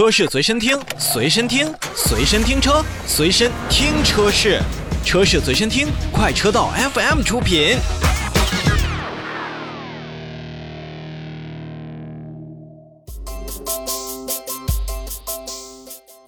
车市随身听，随身听，随身听车，随身听车市，车市随身听，快车道 FM 出品。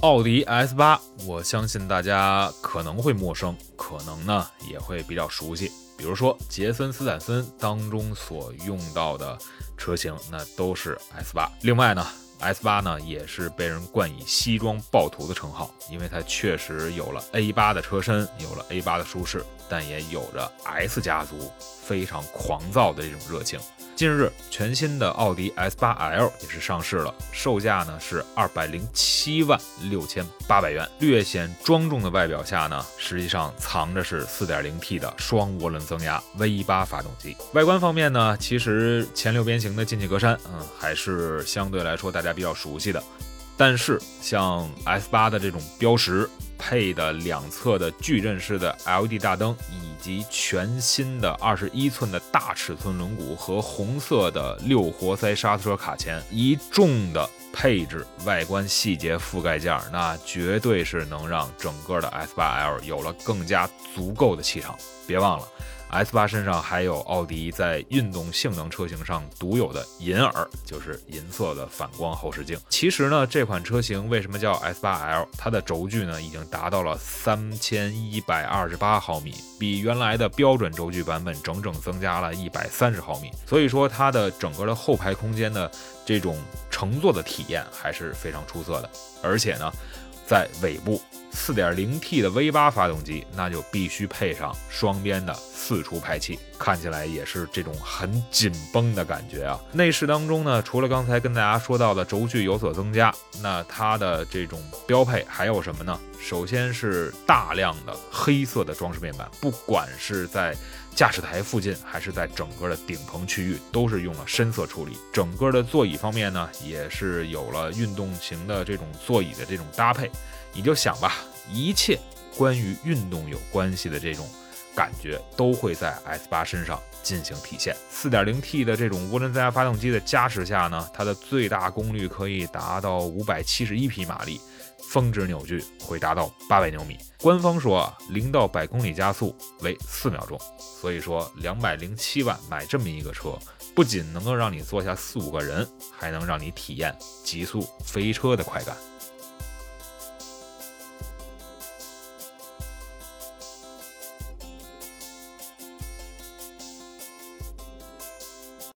奥迪 S 八，我相信大家可能会陌生，可能呢也会比较熟悉。比如说杰森斯坦森当中所用到的车型，那都是 S 八。另外呢，S 八呢也是被人冠以“西装暴徒”的称号，因为它确实有了 A 八的车身，有了 A 八的舒适，但也有着 S 家族非常狂躁的这种热情。近日，全新的奥迪 S8L 也是上市了，售价呢是二百零七万六千八百元。略显庄重的外表下呢，实际上藏着是 4.0T 的双涡轮增压 V8 发动机。外观方面呢，其实前六边形的进气格栅，嗯，还是相对来说大家比较熟悉的。但是像 S8 的这种标识。配的两侧的矩阵式的 LED 大灯，以及全新的二十一寸的大尺寸轮毂和红色的六活塞刹车卡钳，一众的配置、外观细节覆盖件，那绝对是能让整个的 S8L 有了更加足够的气场。别忘了。S 八身上还有奥迪在运动性能车型上独有的银耳，就是银色的反光后视镜。其实呢，这款车型为什么叫 S 八 L？它的轴距呢已经达到了三千一百二十八毫米，比原来的标准轴距版本整整增加了一百三十毫米。所以说，它的整个的后排空间的这种乘坐的体验还是非常出色的。而且呢，在尾部。4.0T 的 V8 发动机，那就必须配上双边的四出排气，看起来也是这种很紧绷的感觉啊。内饰当中呢，除了刚才跟大家说到的轴距有所增加，那它的这种标配还有什么呢？首先是大量的黑色的装饰面板，不管是在驾驶台附近，还是在整个的顶棚区域，都是用了深色处理。整个的座椅方面呢，也是有了运动型的这种座椅的这种搭配。你就想吧，一切关于运动有关系的这种感觉，都会在 S 八身上进行体现。4.0T 的这种涡轮增压发动机的加持下呢，它的最大功率可以达到571匹马力，峰值扭矩会达到800牛米。官方说啊，零到百公里加速为四秒钟。所以说，两百零七万买这么一个车，不仅能够让你坐下四五个人，还能让你体验极速飞车的快感。